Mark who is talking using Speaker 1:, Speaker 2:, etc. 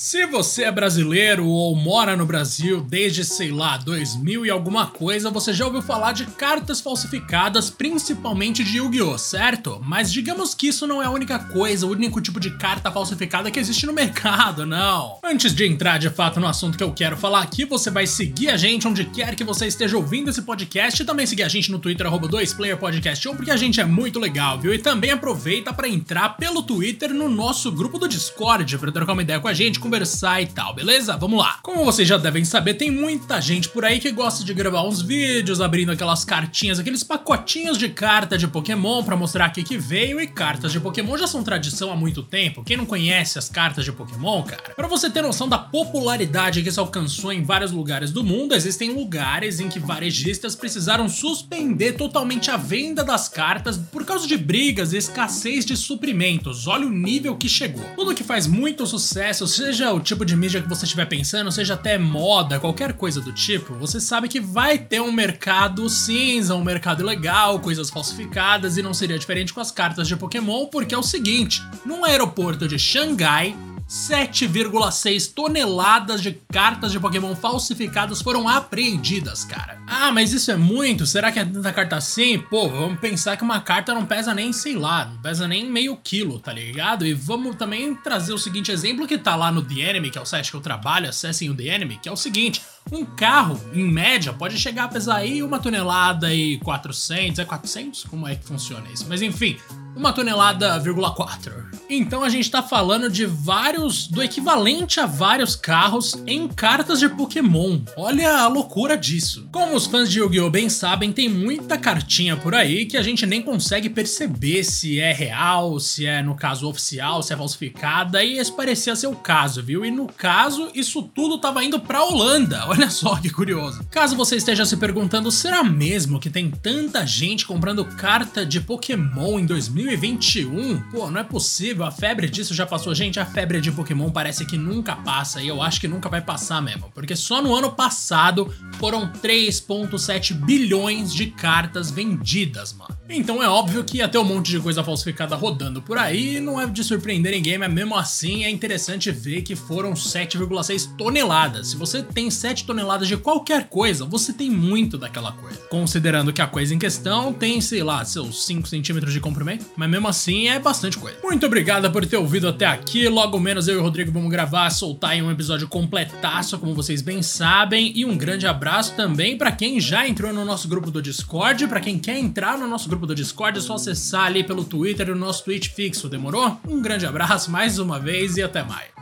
Speaker 1: Se você é brasileiro ou mora no Brasil desde, sei lá, 2000 e alguma coisa, você já ouviu falar de cartas falsificadas, principalmente de Yu-Gi-Oh, certo? Mas digamos que isso não é a única coisa, o único tipo de carta falsificada que existe no mercado, não. Antes de entrar de fato no assunto que eu quero falar aqui, você vai seguir a gente onde quer que você esteja ouvindo esse podcast e também seguir a gente no Twitter, 2playerpodcast, porque a gente é muito legal, viu? E também aproveita para entrar pelo Twitter no nosso grupo do Discord para trocar uma ideia com a gente, conversar e tal, beleza? Vamos lá. Como vocês já devem saber, tem muita gente por aí que gosta de gravar uns vídeos abrindo aquelas cartinhas, aqueles pacotinhos de carta de Pokémon para mostrar o que, veio e cartas de Pokémon já são tradição há muito tempo. Quem não conhece as cartas de Pokémon, cara? Para você ter noção da popularidade que isso alcançou em vários lugares do mundo, existem lugares em que varejistas precisaram suspender totalmente a venda das cartas por causa de brigas e escassez de suprimentos. Olha o nível que chegou. Tudo que faz muito sucesso, seja seja o tipo de mídia que você estiver pensando, seja até moda, qualquer coisa do tipo, você sabe que vai ter um mercado cinza, um mercado ilegal, coisas falsificadas, e não seria diferente com as cartas de Pokémon, porque é o seguinte: num aeroporto de Xangai, 7,6 toneladas de cartas de Pokémon falsificadas foram apreendidas, cara. Ah, mas isso é muito? Será que é tanta carta assim? Pô, vamos pensar que uma carta não pesa nem, sei lá, não pesa nem meio quilo, tá ligado? E vamos também trazer o seguinte exemplo que tá lá no The Enemy, que é o site que eu trabalho, acessem o The Enemy, que é o seguinte. Um carro, em média, pode chegar a pesar aí uma tonelada e 400, é 400? Como é que funciona isso? Mas enfim, uma tonelada, 4. Então a gente tá falando de vários, do equivalente a vários carros em cartas de Pokémon. Olha a loucura disso. Como os fãs de Yu-Gi-Oh! bem sabem, tem muita cartinha por aí que a gente nem consegue perceber se é real, se é, no caso, oficial, se é falsificada, e esse parecia ser o caso, viu? E no caso, isso tudo tava indo pra Holanda. Olha só que curioso. Caso você esteja se perguntando, será mesmo que tem tanta gente comprando carta de Pokémon em 2000 2021? Pô, não é possível. A febre disso já passou. Gente, a febre de Pokémon parece que nunca passa. E eu acho que nunca vai passar mesmo. Porque só no ano passado foram 3,7 bilhões de cartas vendidas, mano. Então é óbvio que ia ter um monte de coisa falsificada rodando por aí. Não é de surpreender ninguém, mas mesmo assim é interessante ver que foram 7,6 toneladas. Se você tem 7 toneladas de qualquer coisa, você tem muito daquela coisa. Considerando que a coisa em questão tem, sei lá, seus 5 centímetros de comprimento mas mesmo assim é bastante coisa. Muito obrigado por ter ouvido até aqui. Logo menos eu e o Rodrigo vamos gravar, soltar em um episódio completaço, como vocês bem sabem. E um grande abraço também para quem já entrou no nosso grupo do Discord. Para quem quer entrar no nosso grupo do Discord, é só acessar ali pelo Twitter e o nosso tweet fixo, demorou? Um grande abraço mais uma vez e até mais.